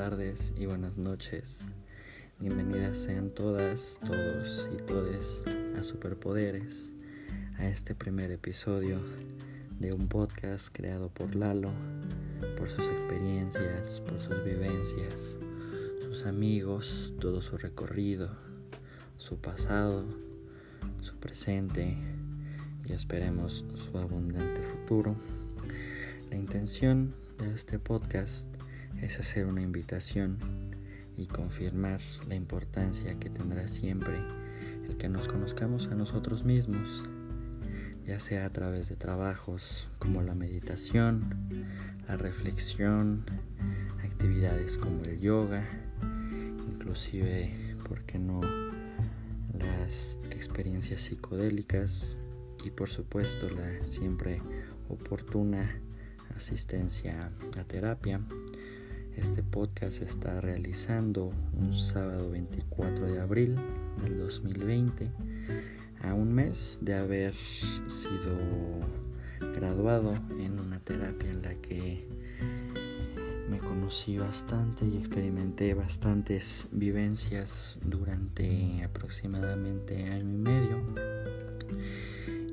Tardes y buenas noches. Bienvenidas sean todas, todos y todes a Superpoderes, a este primer episodio de un podcast creado por Lalo, por sus experiencias, por sus vivencias, sus amigos, todo su recorrido, su pasado, su presente y esperemos su abundante futuro. La intención de este podcast es hacer una invitación y confirmar la importancia que tendrá siempre el que nos conozcamos a nosotros mismos, ya sea a través de trabajos como la meditación, la reflexión, actividades como el yoga, inclusive, ¿por qué no?, las experiencias psicodélicas y por supuesto la siempre oportuna asistencia a terapia. Este podcast se está realizando un sábado 24 de abril del 2020, a un mes de haber sido graduado en una terapia en la que me conocí bastante y experimenté bastantes vivencias durante aproximadamente año y medio.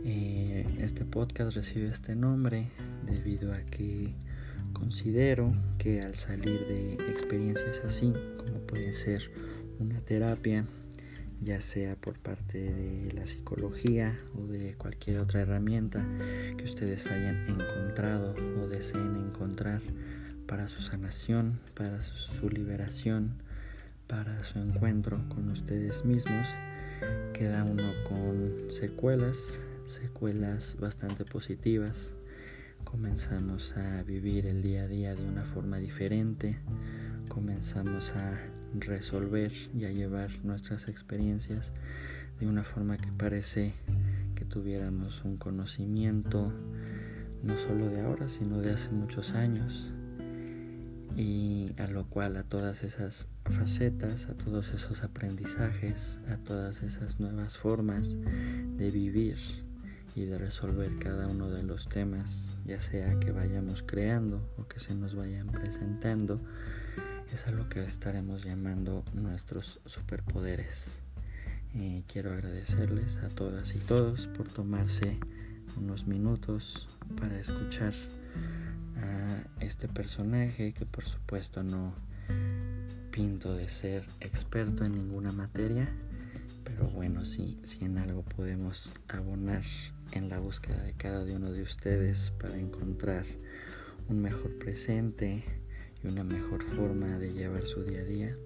Eh, este podcast recibe este nombre debido a que considero que al salir de experiencias así, como puede ser una terapia, ya sea por parte de la psicología o de cualquier otra herramienta que ustedes hayan encontrado o deseen encontrar para su sanación, para su liberación, para su encuentro con ustedes mismos, queda uno con secuelas, secuelas bastante positivas comenzamos a vivir el día a día de una forma diferente, comenzamos a resolver y a llevar nuestras experiencias de una forma que parece que tuviéramos un conocimiento no solo de ahora, sino de hace muchos años. Y a lo cual a todas esas facetas, a todos esos aprendizajes, a todas esas nuevas formas de vivir, y de resolver cada uno de los temas, ya sea que vayamos creando o que se nos vayan presentando, es a lo que estaremos llamando nuestros superpoderes. Quiero agradecerles a todas y todos por tomarse unos minutos para escuchar a este personaje que por supuesto no pinto de ser experto en ninguna materia, pero bueno, sí, si en algo podemos abonar en la búsqueda de cada uno de ustedes para encontrar un mejor presente y una mejor forma de llevar su día a día,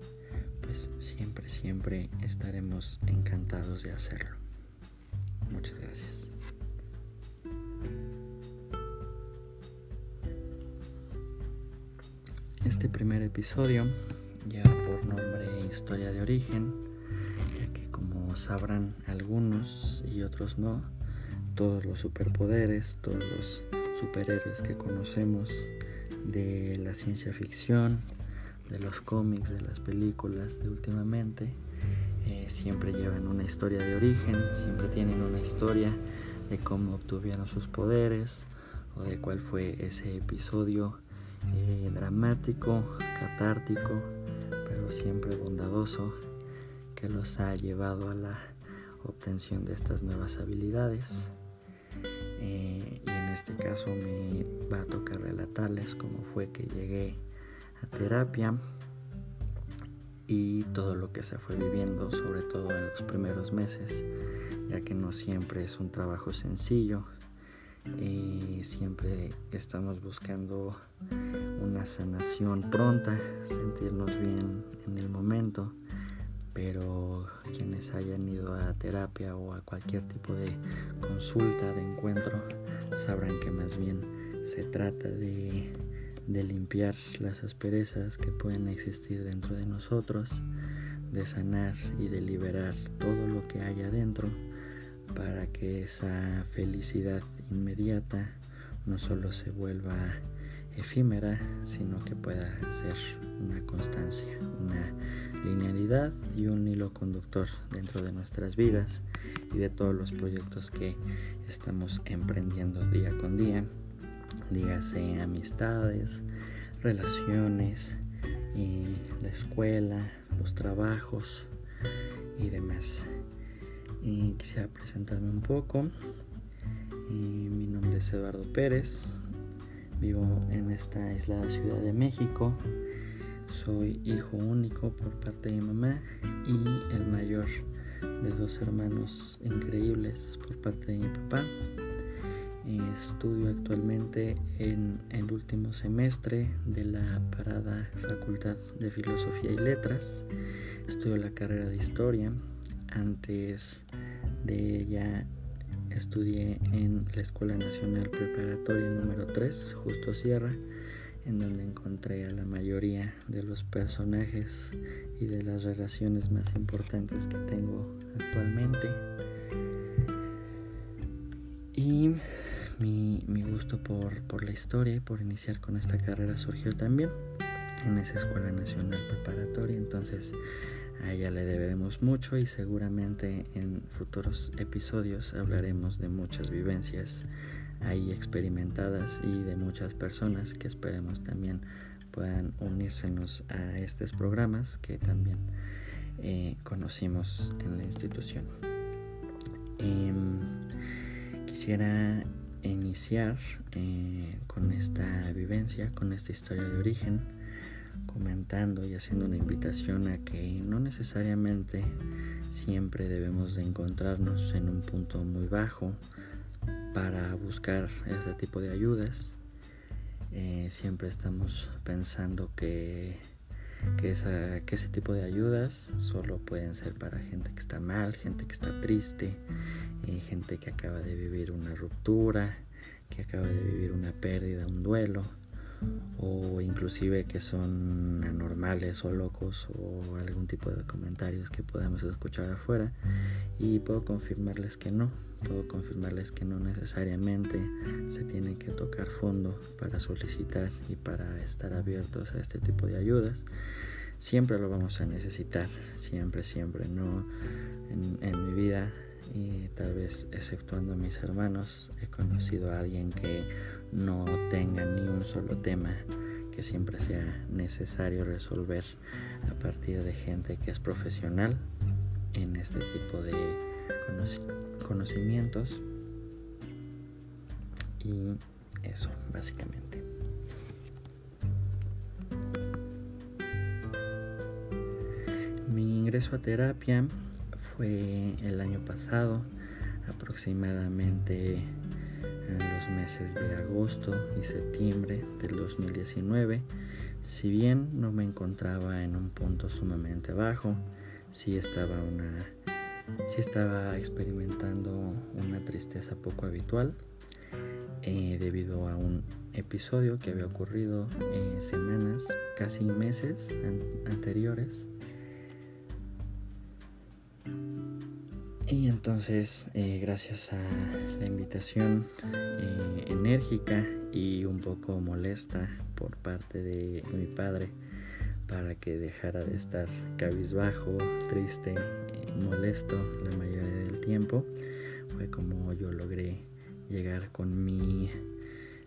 pues siempre, siempre estaremos encantados de hacerlo. Muchas gracias. Este primer episodio lleva por nombre Historia de Origen, ya que como sabrán algunos y otros no, todos los superpoderes, todos los superhéroes que conocemos de la ciencia ficción, de los cómics, de las películas de últimamente, eh, siempre llevan una historia de origen, siempre tienen una historia de cómo obtuvieron sus poderes o de cuál fue ese episodio eh, dramático, catártico, pero siempre bondadoso que los ha llevado a la obtención de estas nuevas habilidades. Eh, y en este caso me va a tocar relatarles cómo fue que llegué a terapia y todo lo que se fue viviendo, sobre todo en los primeros meses, ya que no siempre es un trabajo sencillo y siempre estamos buscando una sanación pronta, sentirnos bien en el momento pero quienes hayan ido a terapia o a cualquier tipo de consulta, de encuentro, sabrán que más bien se trata de, limpiar las asperezas que pueden existir dentro de nosotros, de sanar y de liberar todo lo que hay adentro para que esa felicidad inmediata no solo se vuelva efímera, sino que pueda ser una constancia, una linealidad y un hilo conductor dentro de nuestras vidas y de todos los proyectos que estamos emprendiendo día con día. Dígase amistades, relaciones, la escuela, los trabajos y demás. Y quisiera presentarme un poco. mi nombre es Eduardo Pérez. Vivo en esta aislada Ciudad de México. Soy hijo único por parte de mamá y el mayor de dos hermanos increíbles por parte de mi papá. Estudio actualmente en el último semestre de la parada Facultad de Filosofía y Letras. Estudio la carrera de Historia. Antes de ella estudié en la Escuela Nacional Preparatoria número 3, Justo Sierra, en donde encontré a la mayoría de los personajes y de las relaciones más importantes que tengo actualmente. Y mi, gusto por, por, la historia y por iniciar con esta carrera surgió también en esa Escuela Nacional Preparatoria. Entonces a ella le deberemos mucho y seguramente en futuros episodios hablaremos de muchas vivencias ahí experimentadas y de muchas personas que esperemos también puedan unírsenos a estos programas que también eh, conocimos en la institución. Em, quisiera iniciar eh, con esta vivencia, con esta historia de origen, comentando y haciendo una invitación a que no necesariamente siempre debemos de encontrarnos en un punto muy bajo para buscar este tipo de ayudas. Eh, siempre estamos pensando que, que, que ese tipo de ayudas solo pueden ser para gente que está mal, gente que está triste, eh, gente que acaba de vivir una ruptura, que acaba de vivir una pérdida, un duelo o inclusive que son anormales o locos o algún tipo de comentarios que podamos escuchar afuera y puedo confirmarles que no, puedo confirmarles que no necesariamente se tiene que tocar fondo para solicitar y para estar abiertos a este tipo de ayudas. Siempre lo vamos a necesitar, siempre, siempre, no en, en mi vida y tal vez exceptuando a mis hermanos he conocido a alguien que no tenga ni un solo tema que siempre sea necesario resolver a partir de gente que es profesional en este tipo de conocimientos. Y eso básicamente. Mi ingreso a terapia fue el año pasado aproximadamente en los meses de agosto y septiembre del 2019. Si bien no me encontraba en un punto sumamente bajo, sí estaba, una, sí estaba experimentando una tristeza poco habitual eh, debido a un episodio que había ocurrido en semanas, casi meses anteriores Y entonces, eh, gracias a la invitación eh, enérgica y un poco molesta por parte de mi padre para que dejara de estar cabizbajo, triste, molesto la mayoría del tiempo, fue como yo logré llegar con mi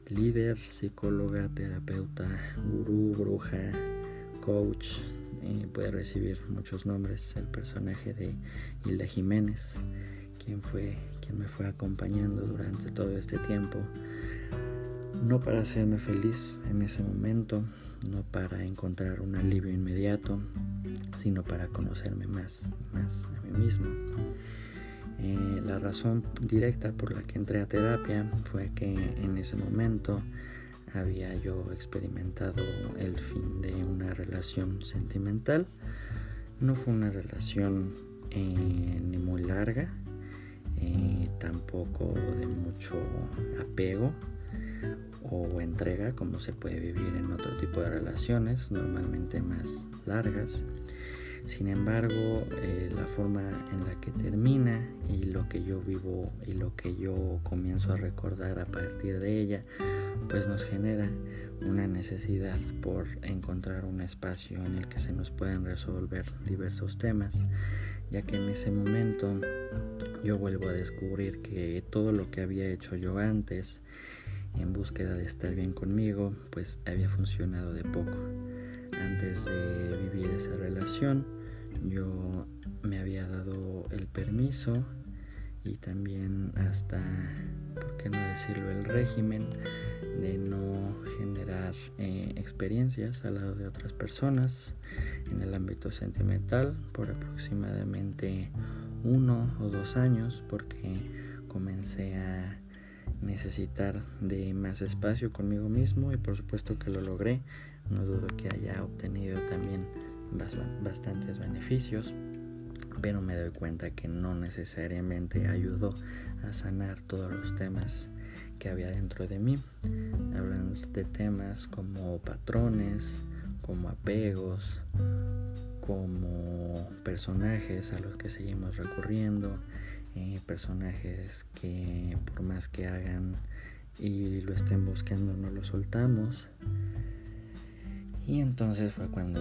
líder, psicóloga, terapeuta, gurú, bruja, coach, puede recibir muchos nombres el personaje de Hilda Jiménez, quien fue quien me fue acompañando durante todo este tiempo, no para hacerme feliz en ese momento, no para encontrar un alivio inmediato, sino para conocerme más, más a mí mismo. Eh, la razón directa por la que entré a terapia fue que en ese momento había yo experimentado el fin de una relación sentimental. No fue una relación eh, ni muy larga, eh, tampoco de mucho apego o entrega como se puede vivir en otro tipo de relaciones, normalmente más largas. Sin embargo, eh, la forma en la que termina y lo que yo vivo y lo que yo comienzo a recordar a partir de ella, pues nos genera una necesidad por encontrar un espacio en el que se nos puedan resolver diversos temas, ya que en ese momento yo vuelvo a descubrir que todo lo que había hecho yo antes en búsqueda de estar bien conmigo, pues había funcionado de poco. Antes de vivir esa relación, yo me había dado el permiso y también hasta, ¿por qué no decirlo?, el régimen de no generar eh, experiencias al lado de otras personas en el ámbito sentimental por aproximadamente uno o dos años porque comencé a necesitar de más espacio conmigo mismo y por supuesto que lo logré no dudo que haya obtenido también bastantes beneficios pero me doy cuenta que no necesariamente ayudó a sanar todos los temas que había dentro de mí. Hablando de temas como patrones, como apegos, como personajes a los que seguimos recurriendo, eh, personajes que por más que hagan y lo estén buscando no lo soltamos. Y entonces fue cuando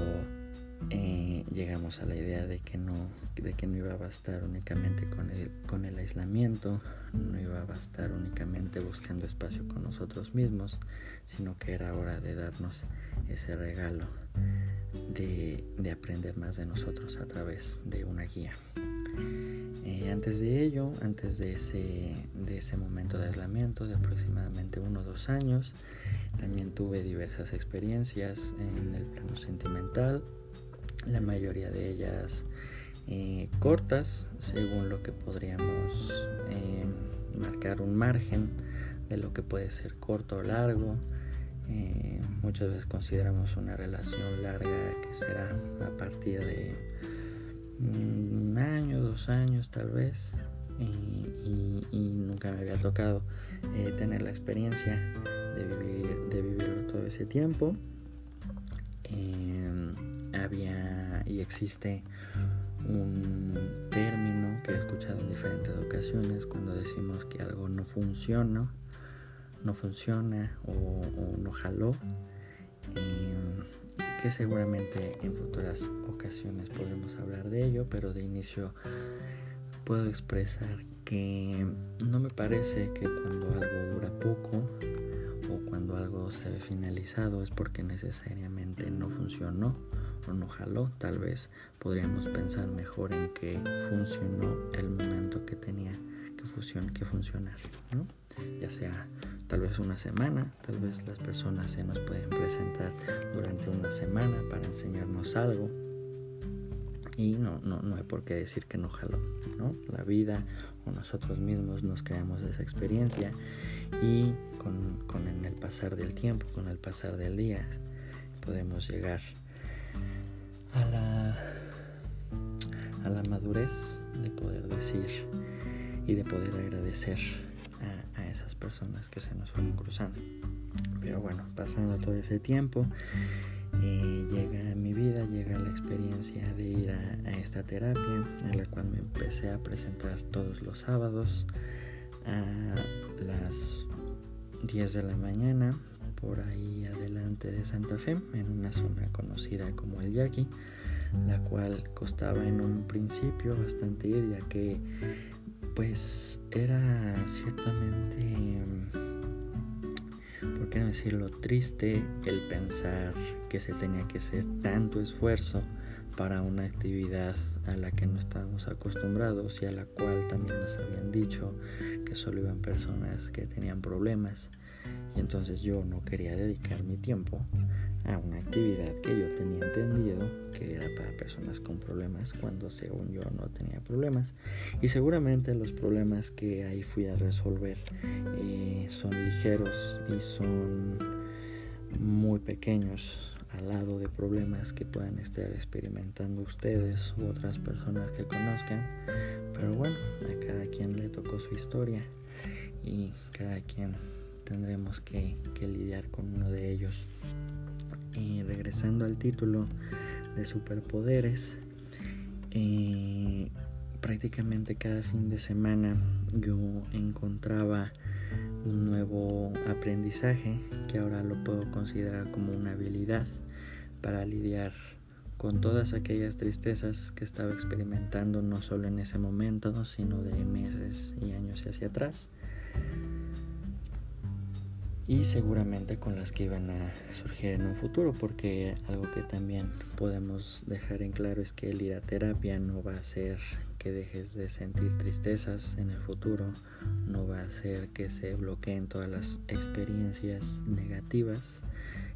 eh, llegamos a la idea de que no de que no iba a bastar únicamente con el, con el aislamiento, no iba a bastar únicamente buscando espacio con nosotros mismos, sino que era hora de darnos ese regalo de, aprender más de nosotros a través de una guía. Eh, antes de ello, antes de ese, de ese momento de aislamiento de aproximadamente uno o dos años, también tuve diversas experiencias en el plano sentimental, la mayoría de ellas eh, cortas, según lo que podríamos eh, marcar un margen de lo que puede ser corto o largo. Eh, muchas veces consideramos una relación larga que será a partir de un año, dos años tal vez. Y, nunca me había tocado tener la experiencia de, vivir, de vivirlo todo ese tiempo. Había y existe un término que he escuchado en diferentes ocasiones cuando decimos que algo no funciona, no funciona o, no jaló, em, que seguramente en futuras ocasiones podremos hablar de ello, pero de inicio puedo expresar que no me parece que cuando algo dura poco o cuando algo se ve finalizado es porque necesariamente no funcionó o no jaló. Tal vez podríamos pensar mejor en que funcionó el momento que tenía que, funcionar, ¿no? Ya sea tal vez una semana, tal vez las personas se nos pueden presentar durante una semana para enseñarnos algo. Y no, no, no hay por qué decir que no jaló, ¿no? La vida o nosotros mismos nos creamos esa experiencia y con, con el pasar del tiempo, con el pasar del día, podemos llegar a la, a la madurez de poder decir y de poder agradecer a, esas personas que se nos fueron cruzando. Pero bueno, pasando todo ese tiempo, eh, llega a mi vida, llega la experiencia de ir a, esta terapia, en la cual me empecé a presentar todos los sábados a las 10 de la mañana por ahí adelante de Santa Fe, en una zona conocida como el Yaqui, la cual costaba en un principio bastante ir, ya que pues era ciertamente, por qué no decirlo, triste el pensar que se tenía que hacer tanto esfuerzo para una actividad a la que no estábamos acostumbrados y a la cual también nos habían dicho que solo iban personas que tenían problemas entonces yo no quería dedicar mi tiempo a una actividad que yo tenía entendido que era para personas con problemas cuando según yo no tenía problemas. Y seguramente los problemas que ahí fui a resolver eh, son ligeros y son muy pequeños al lado de problemas que puedan estar experimentando ustedes u otras personas que conozcan. Pero bueno a cada quien le tocó su historia y cada quien tendremos que, lidiar con uno de ellos. Y regresando al título de superpoderes, eh, prácticamente cada fin de semana yo encontraba un nuevo aprendizaje que ahora lo puedo considerar como una habilidad para lidiar con todas aquellas tristezas que estaba experimentando no solo en ese momento, sino de meses y años hacia atrás. Y seguramente con las que iban a surgir en un futuro porque algo que también podemos dejar en claro es que el ir a terapia no va a hacer que dejes de sentir tristezas en el futuro, no va a hacer que se bloqueen todas las experiencias negativas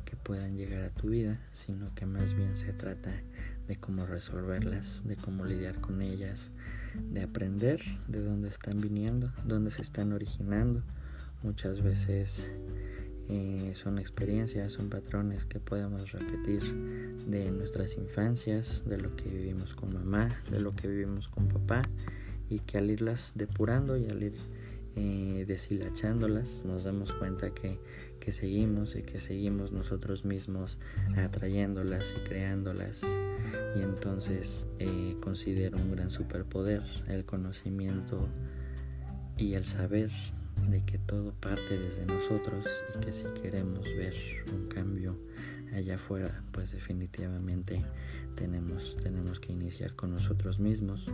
que puedan llegar a tu vida, sino que más bien se trata de cómo resolverlas, de cómo lidiar con ellas, de aprender de dónde están viniendo, dónde se están originando. Muchas veces eh, son experiencias, son patrones que podemos repetir de nuestras infancias, de lo que vivimos con mamá, de lo que vivimos con papá y que al irlas depurando y al ir eh, deshilachándolas nos damos cuenta que, que seguimos y que seguimos nosotros mismos atrayéndolas y creándolas. Y entonces eh, considero un gran superpoder el conocimiento y el saber de que todo parte desde nosotros y que si queremos ver un cambio allá afuera, pues definitivamente tenemos, tenemos que iniciar con nosotros mismos.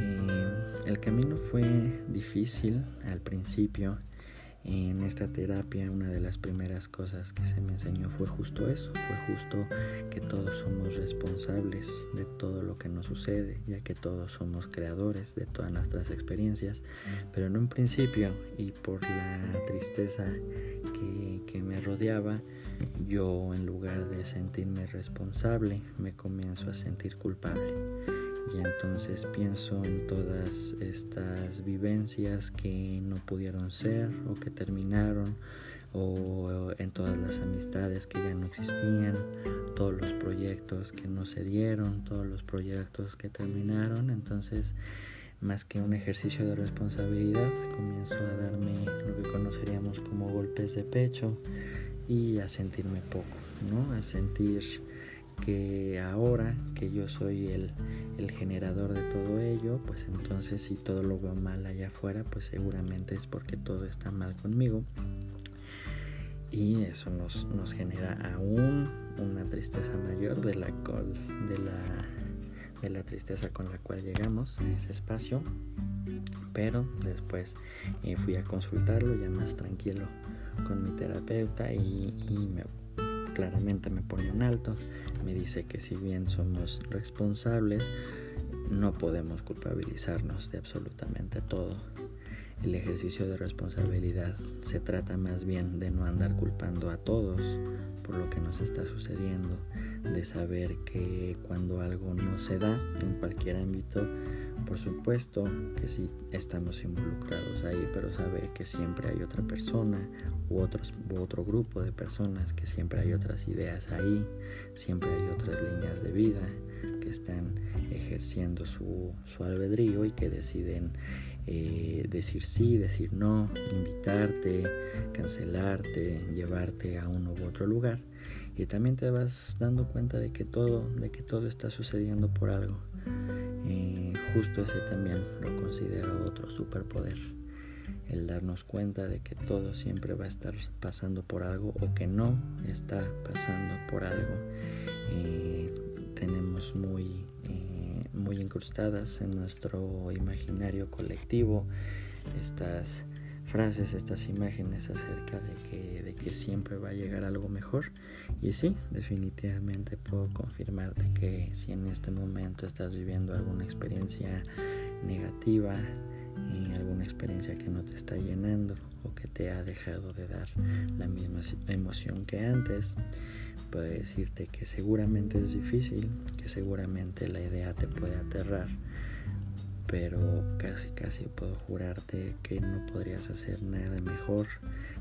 Eh, el camino fue difícil al principio en esta terapia una de las primeras cosas que se me enseñó fue justo eso, fue justo que todos somos responsables de todo lo que nos sucede, ya que todos somos creadores de todas nuestras experiencias, pero en un principio y por la tristeza que, que me rodeaba, yo en lugar de sentirme responsable, me comienzo a sentir culpable entonces pienso en todas estas vivencias que no pudieron ser o que terminaron o en todas las amistades que ya no existían, todos los proyectos que no se dieron, todos los proyectos que terminaron, entonces más que un ejercicio de responsabilidad comienzo a darme lo que conoceríamos como golpes de pecho y a sentirme poco, ¿no? A sentir que ahora que yo soy el, generador de todo ello, pues entonces si todo lo veo mal allá afuera, pues seguramente es porque todo está mal conmigo. Y eso nos, nos genera aún una tristeza mayor de la, de, la, de la tristeza con la cual llegamos a ese espacio. Pero después eh, fui a consultarlo ya más tranquilo con mi terapeuta y me claramente me pone un alto, me dice que si bien somos responsables, no podemos culpabilizarnos de absolutamente todo. El ejercicio de responsabilidad se trata más bien de no andar culpando a todos por lo que nos está sucediendo, de saber que cuando algo no se da en cualquier ámbito, por supuesto que sí estamos involucrados ahí, pero saber que siempre hay otra persona u, otros, otro grupo de personas, que siempre hay otras ideas ahí, siempre hay otras líneas de vida que están ejerciendo su, su albedrío y que deciden eh, decir sí, decir no, invitarte, cancelarte, llevarte a uno u otro lugar. Y también te vas dando cuenta de que todo, de que todo está sucediendo por algo. Justo ese también lo considero otro superpoder. El darnos cuenta de que todo siempre va a estar pasando por algo o que no está pasando por algo. Eh, tenemos muy, eh, muy incrustadas en nuestro imaginario colectivo estas frases, estas imágenes acerca de que, de que siempre va a llegar algo mejor. Y sí, definitivamente puedo confirmarte que si en este momento estás viviendo alguna experiencia negativa, y alguna experiencia que no te está llenando o que te ha dejado de dar la misma emoción que antes, puedo decirte que seguramente es difícil, que seguramente la idea te puede aterrar pero casi casi puedo jurarte que no podrías hacer nada mejor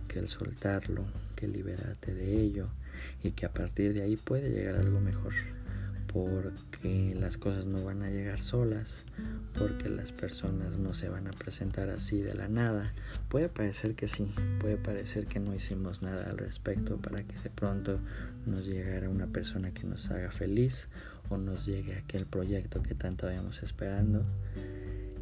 que el soltarlo, que liberarte de ello y que a partir de ahí puede llegar algo mejor porque las cosas no van a llegar solas, porque las personas no se van a presentar así de la nada. Puede parecer que sí, puede parecer que no hicimos nada al respecto para que de pronto nos llegara una persona que nos haga feliz o nos llegue aquel proyecto que tanto habíamos esperando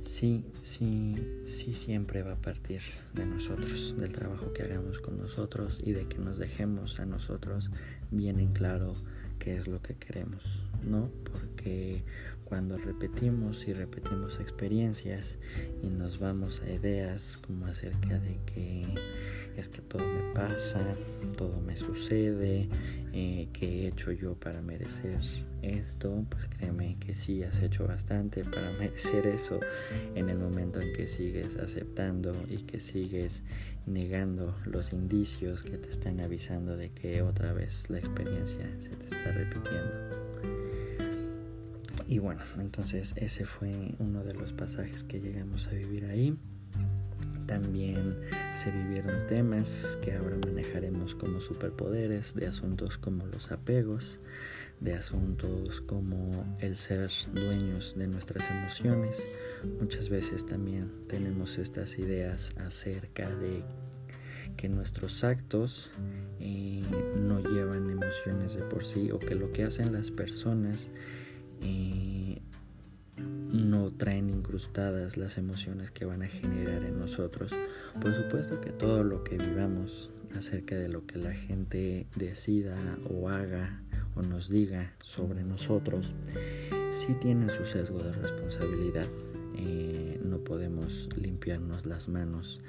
sí, sí, sí siempre va a partir de nosotros, del trabajo que hagamos con nosotros y de que nos dejemos a nosotros bien en claro qué es lo que queremos, ¿no? Porque cuando repetimos y repetimos experiencias y nos vamos a ideas como acerca de que es que todo me pasa, todo me sucede, eh, que he hecho yo para merecer esto, pues créeme que sí has hecho bastante para merecer eso en el momento en que sigues aceptando y que sigues negando los indicios que te están avisando de que otra vez la experiencia se te está repitiendo. Y bueno, entonces ese fue uno de los pasajes que llegamos a vivir ahí. También se vivieron temas que ahora manejaremos como superpoderes, de asuntos como los apegos, de asuntos como el ser dueños de nuestras emociones. Muchas veces también tenemos estas ideas acerca de que nuestros actos eh, no llevan emociones de por sí o que lo que hacen las personas eh, no traen incrustadas las emociones que van a generar en nosotros. Por supuesto que todo lo que vivamos acerca de lo que la gente decida o haga o nos diga sobre nosotros, sí tiene su sesgo de responsabilidad. Eh, no podemos limpiarnos las manos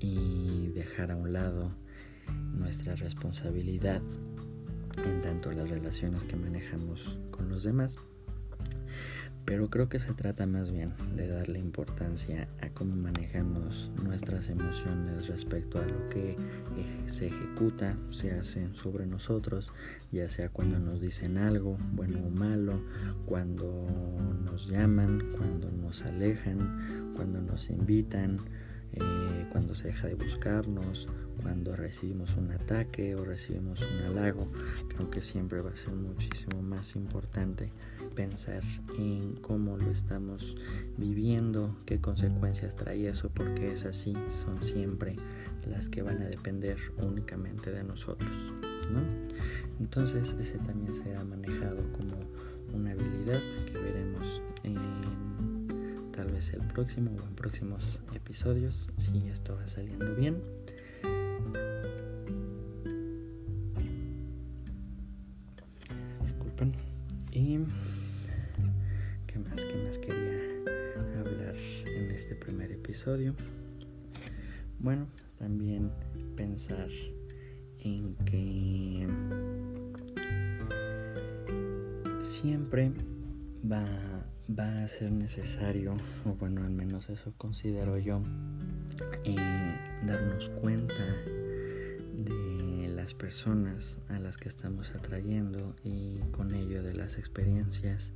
y dejar a un lado nuestra responsabilidad en tanto las relaciones que manejamos con los demás pero creo que se trata más bien de darle importancia a cómo manejamos nuestras emociones respecto a lo que se ejecuta, se hace sobre nosotros, ya sea cuando nos dicen algo, bueno o malo, cuando nos llaman, cuando nos alejan, cuando nos invitan, eh, cuando se deja de buscarnos, cuando recibimos un ataque o recibimos un halago, creo que siempre va a ser muchísimo más importante pensar en cómo lo estamos viviendo, qué consecuencias trae eso, porque es así, son siempre las que van a depender únicamente de nosotros, ¿no? Entonces ese también será manejado como una habilidad que veremos en tal vez el próximo o en próximos episodios, si esto va saliendo bien. Episodio. Bueno, también pensar en que siempre va, va a ser necesario, o bueno, al menos eso considero yo, eh, darnos cuenta de las personas a las que estamos atrayendo y con ello de las experiencias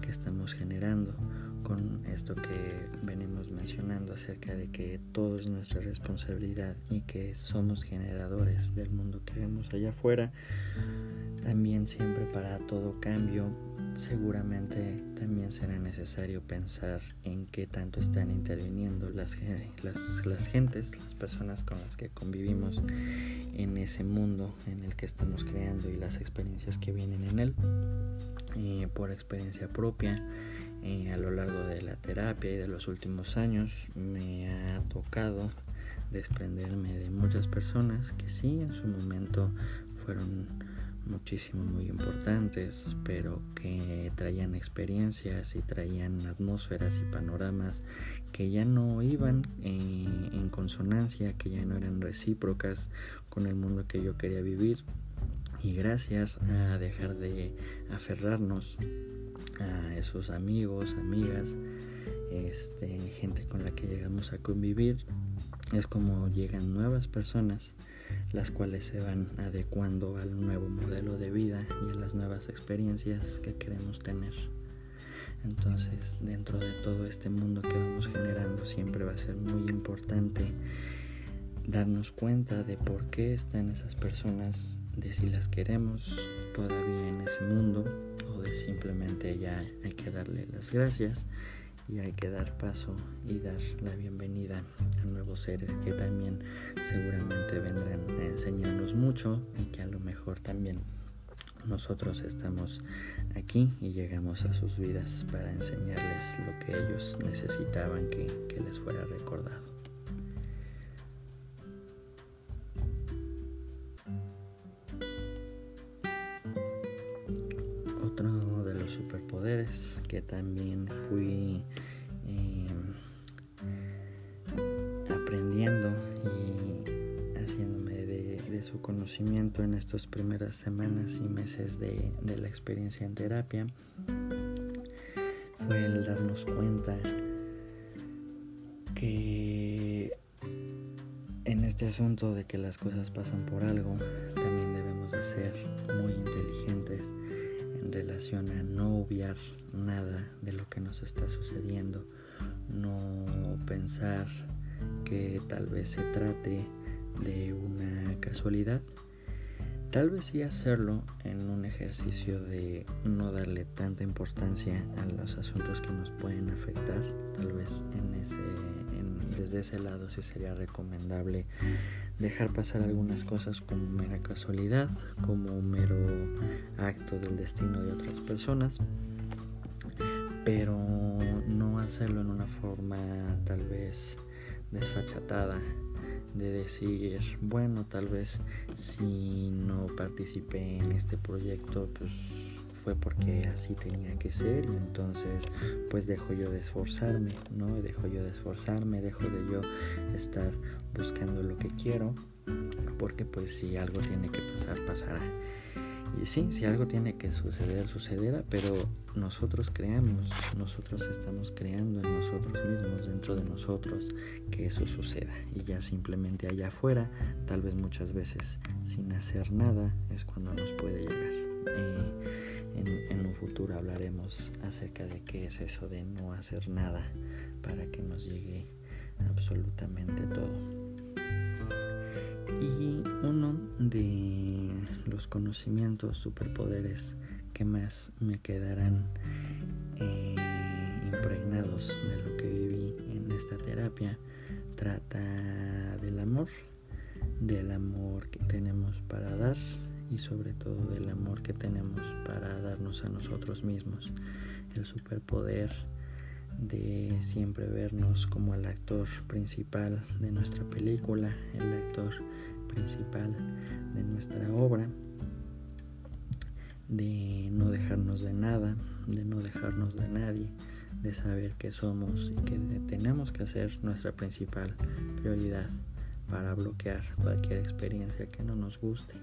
que estamos generando con esto que venimos mencionando acerca de que todo es nuestra responsabilidad y que somos generadores del mundo que vemos allá afuera, también siempre para todo cambio seguramente también será necesario pensar en qué tanto están interviniendo las, las, las, gentes, las personas con las que convivimos en ese mundo en el que estamos creando y las experiencias que vienen en él. Y por experiencia propia, a lo largo de la terapia y de los últimos años me ha tocado desprenderme de muchas personas que sí en su momento fueron muchísimo muy importantes pero que traían experiencias y traían atmósferas y panoramas que ya no iban eh, en consonancia que ya no eran recíprocas con el mundo que yo quería vivir. Y gracias a dejar de aferrarnos a esos amigos, amigas, este, gente con la que llegamos a convivir, es como llegan nuevas personas, las cuales se van adecuando al nuevo modelo de vida y a las nuevas experiencias que queremos tener. Entonces, dentro de todo este mundo que vamos generando, siempre va a ser muy importante darnos cuenta de por qué están esas personas, de si las queremos todavía en ese mundo de simplemente ya hay que darle las gracias y hay que dar paso y dar la bienvenida a nuevos seres que también seguramente vendrán enseñarnos mucho y que a lo mejor también nosotros estamos aquí y llegamos a sus vidas para enseñarles lo que ellos necesitaban que, que les fuera recordado. otro de los superpoderes que también fui en estas primeras semanas y meses de, de la experiencia en terapia fue el darnos cuenta que en este asunto de que las cosas pasan por algo, también debemos de ser muy inteligentes en relación a no obviar nada de lo que nos está sucediendo, no pensar que tal vez se trate de una casualidad, tal vez sí hacerlo en un ejercicio de no darle tanta importancia a los asuntos que nos pueden afectar, tal vez en ese desde ese lado sí sería recomendable dejar pasar algunas cosas como mera casualidad, como mero acto del destino de otras personas, pero no hacerlo en una forma tal vez desfachatada de decir, bueno, tal vez si no participé en este proyecto, pues fue porque así tenía que ser y entonces pues dejo yo de esforzarme, ¿no? Dejo yo de esforzarme, dejo de yo estar buscando lo que quiero, porque pues si algo tiene que pasar, pasará. Y sí, si algo tiene que suceder, sucederá, pero nosotros creamos, nosotros estamos creando en nosotros mismos, dentro de nosotros, que eso suceda. Y ya simplemente allá afuera, tal vez muchas veces sin hacer nada, es cuando nos puede llegar. Eh, en, un futuro hablaremos acerca de qué es eso de no hacer nada para que nos llegue absolutamente todo. Y uno de los conocimientos, superpoderes que más me quedarán eh, impregnados de lo que viví en esta terapia. Trata del amor, del amor que tenemos para dar y sobre todo del amor que tenemos para darnos a nosotros mismos, el superpoder de siempre vernos como el actor principal de nuestra película, el actor principal de nuestra obra, de no dejarnos de nada, de no dejarnos de nadie, de saber que somos y que tenemos que hacer nuestra principal prioridad para bloquear cualquier experiencia que no nos guste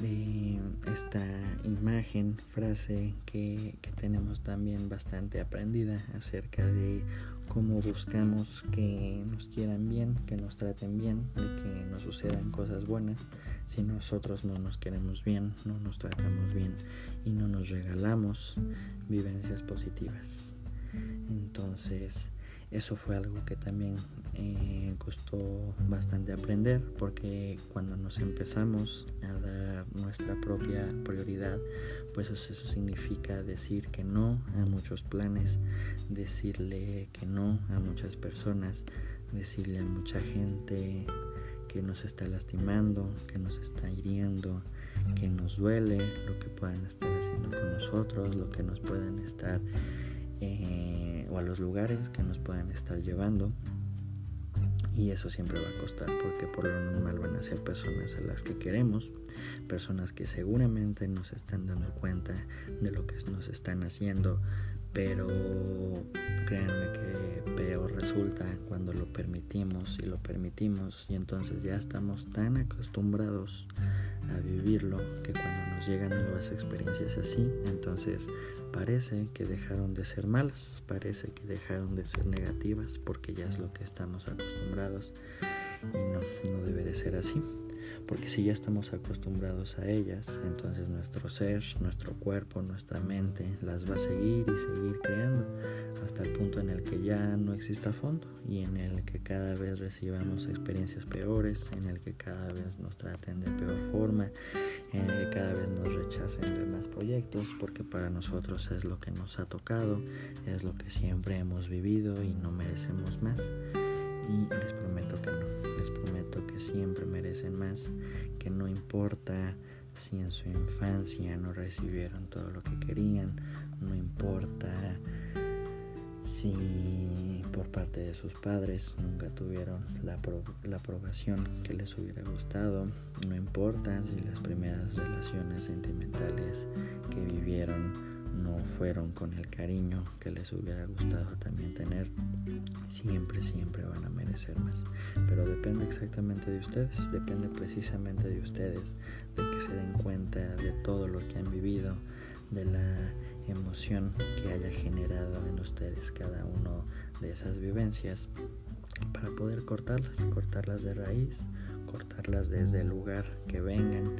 de esta imagen, frase que, tenemos también bastante aprendida acerca de cómo buscamos que nos quieran bien, que nos traten bien, de que nos sucedan cosas buenas. Si nosotros no nos queremos bien, no nos tratamos bien y no nos regalamos vivencias positivas. Entonces, eso fue algo que también eh, costó bastante aprender porque cuando nos empezamos a dar nuestra propia prioridad, pues eso significa decir que no a muchos planes, decirle que no a muchas personas, decirle a mucha gente que nos está lastimando, que nos está hiriendo, que nos duele lo que puedan estar haciendo con nosotros, lo que nos puedan estar eh, o a los lugares que nos puedan estar llevando. Y eso siempre va a costar porque por lo normal van a ser personas a las que queremos, personas que seguramente nos están dando cuenta de lo que nos están haciendo, pero créanme que peor resulta cuando lo permitimos y lo permitimos y entonces ya estamos tan acostumbrados a vivirlo que cuando nos llegan nuevas experiencias así, entonces parece que dejaron de ser malas, parece que dejaron de ser negativas porque ya es lo que estamos acostumbrados y no, no debe de ser así porque si ya estamos acostumbrados a ellas, entonces nuestro ser, nuestro cuerpo, nuestra mente las va a seguir y seguir creando hasta el punto en el que ya no exista fondo y en el que cada vez recibamos experiencias peores, en el que cada vez nos traten de peor forma, en el que cada vez nos rechacen de más proyectos, porque para nosotros es lo que nos ha tocado, es lo que siempre hemos vivido y no merecemos más. Y les prometo que no, les prometo que siempre merecen más, que no importa si en su infancia no recibieron todo lo que querían, no importa si por parte de sus padres nunca tuvieron la, la, aprobación que les hubiera gustado, no importa si las primeras relaciones sentimentales que vivieron no fueron con el cariño que les hubiera gustado también tener, siempre, siempre van a merecer más. Pero depende exactamente de ustedes, depende precisamente de ustedes, de que se den cuenta de todo lo que han vivido, de la emoción que haya generado en ustedes cada uno de esas vivencias para poder cortarlas, cortarlas de raíz, cortarlas desde el lugar que vengan,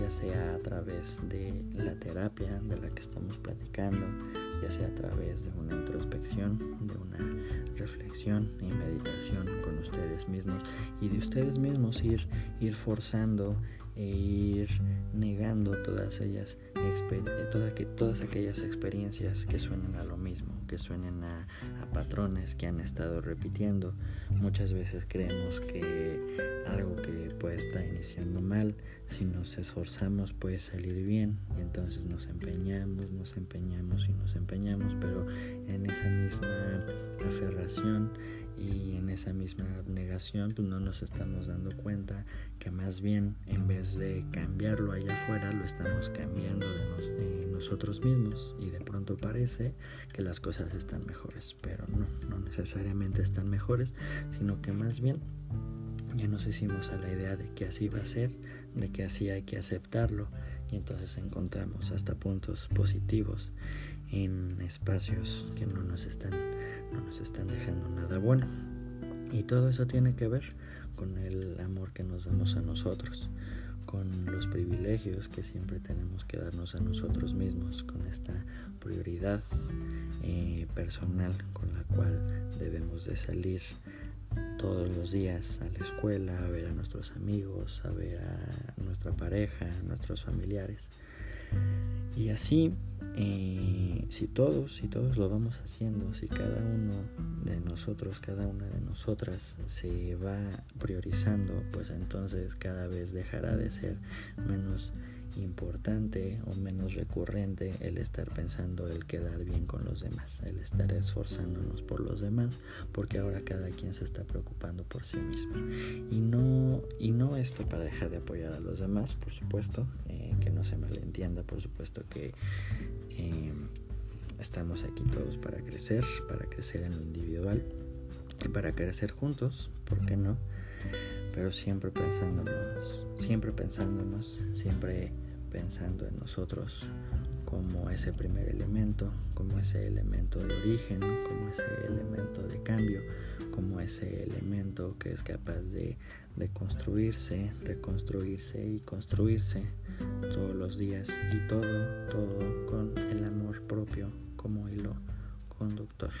ya sea a través de la terapia de la que estamos platicando, ya sea a través de una introspección, de una reflexión y meditación con ustedes mismos y de ustedes mismos ir, forzando e ir negando todas ellas toda, que, todas aquellas experiencias que suenan a lo mismo, que suenen a, patrones que han estado repitiendo. Muchas veces creemos que algo que puede estar iniciando mal, si nos esforzamos puede salir bien y entonces nos empeñamos, nos empeñamos y nos empeñamos, pero en esa misma aferración y en esa misma abnegación pues no nos estamos dando cuenta que más bien en vez de cambiarlo allá afuera lo estamos cambiando de, nosotros mismos. Y de pronto parece que las cosas están mejores pero no, no necesariamente están mejores sino que más bien ya nos hicimos a la idea de que así va a ser de que así hay que aceptarlo. Y entonces encontramos hasta puntos positivos en espacios que no nos están no nos están dejando nada bueno y todo eso tiene que ver con el amor que nos damos a nosotros con los privilegios que siempre tenemos que darnos a nosotros mismos con esta prioridad eh, personal con la cual debemos de salir todos los días a la escuela, a ver a nuestros amigos, a ver a nuestra pareja, a nuestros familiares. Y así, eh, si todos, si todos lo vamos haciendo, si cada uno de nosotros, cada una de nosotras se va priorizando, pues entonces cada vez dejará de ser menos importante o menos recurrente el estar pensando el quedar bien con los demás, el estar esforzándonos por los demás, porque ahora cada quien se está preocupando por sí mismo. Y no, y no esto para dejar de apoyar a los demás, por supuesto, eh, que no se malentienda, por supuesto que eh, estamos aquí todos para crecer, para crecer en lo individual y para crecer juntos, ¿por qué no? pero siempre pensándonos, siempre pensándonos, siempre pensando en nosotros como ese primer elemento, como ese elemento de origen, como ese elemento de cambio, como ese elemento que es capaz de, de construirse, reconstruirse y construirse todos los días y todo, todo con el amor propio como hilo conductor.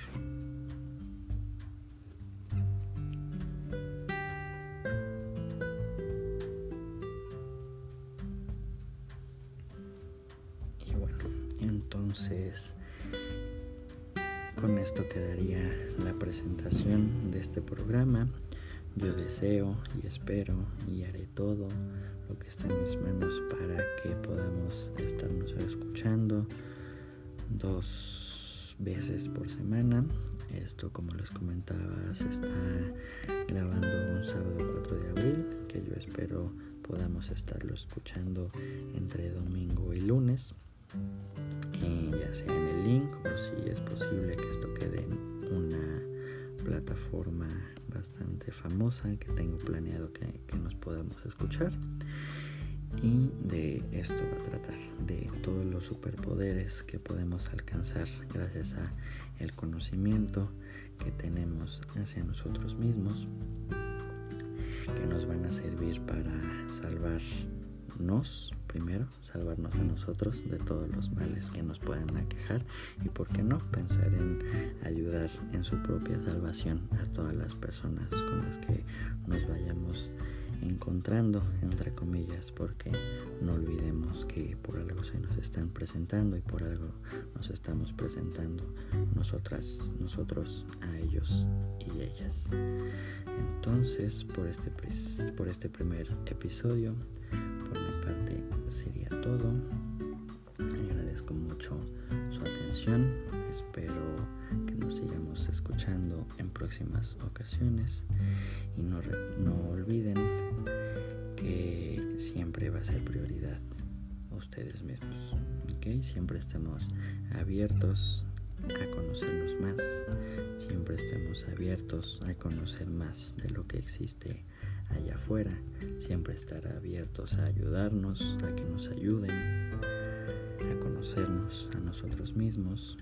Con esto quedaría la presentación de este programa. Yo deseo y espero y haré todo lo que está en mis manos para que podamos estarnos escuchando dos veces por semana. Esto, como les comentaba, se está grabando un sábado 4 de abril, que yo espero podamos estarlo escuchando entre domingo y lunes ya sea en el link o si es posible que esto quede en una plataforma bastante famosa que tengo planeado que, que nos podamos escuchar. Y de esto va a tratar, de todos los superpoderes que podemos alcanzar gracias a el conocimiento que tenemos hacia nosotros mismos, que nos van a servir para salvarnos primero, salvarnos a nosotros de todos los males que nos puedan aquejar y, por qué no, pensar en ayudar en su propia salvación a todas las personas con las que nos vayamos encontrando, entre comillas, porque no olvidemos que por algo se nos están presentando y por algo nos estamos presentando nosotras, nosotros a ellos y ellas. Entonces, por este, por este primer episodio, sería todo. Agradezco mucho su atención. Espero que nos sigamos próximas ocasiones y no, no olviden que siempre va a ser prioridad ustedes mismos. ¿okay? Siempre estemos abiertos a conocernos más, siempre estemos abiertos a conocer más de lo que existe allá afuera, siempre estar abiertos a ayudarnos, a que nos ayuden, a conocernos a nosotros mismos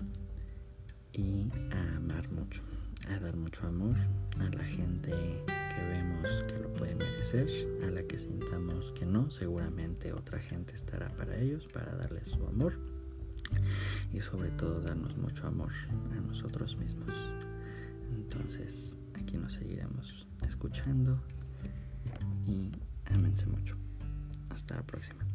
y a amar mucho, a dar mucho amor a la gente que vemos que lo puede merecer, a la que sintamos que no, seguramente otra gente estará para ellos, para darles su amor y sobre todo darnos mucho amor a nosotros mismos. Entonces aquí nos seguiremos escuchando y ámense mucho. Hasta la próxima.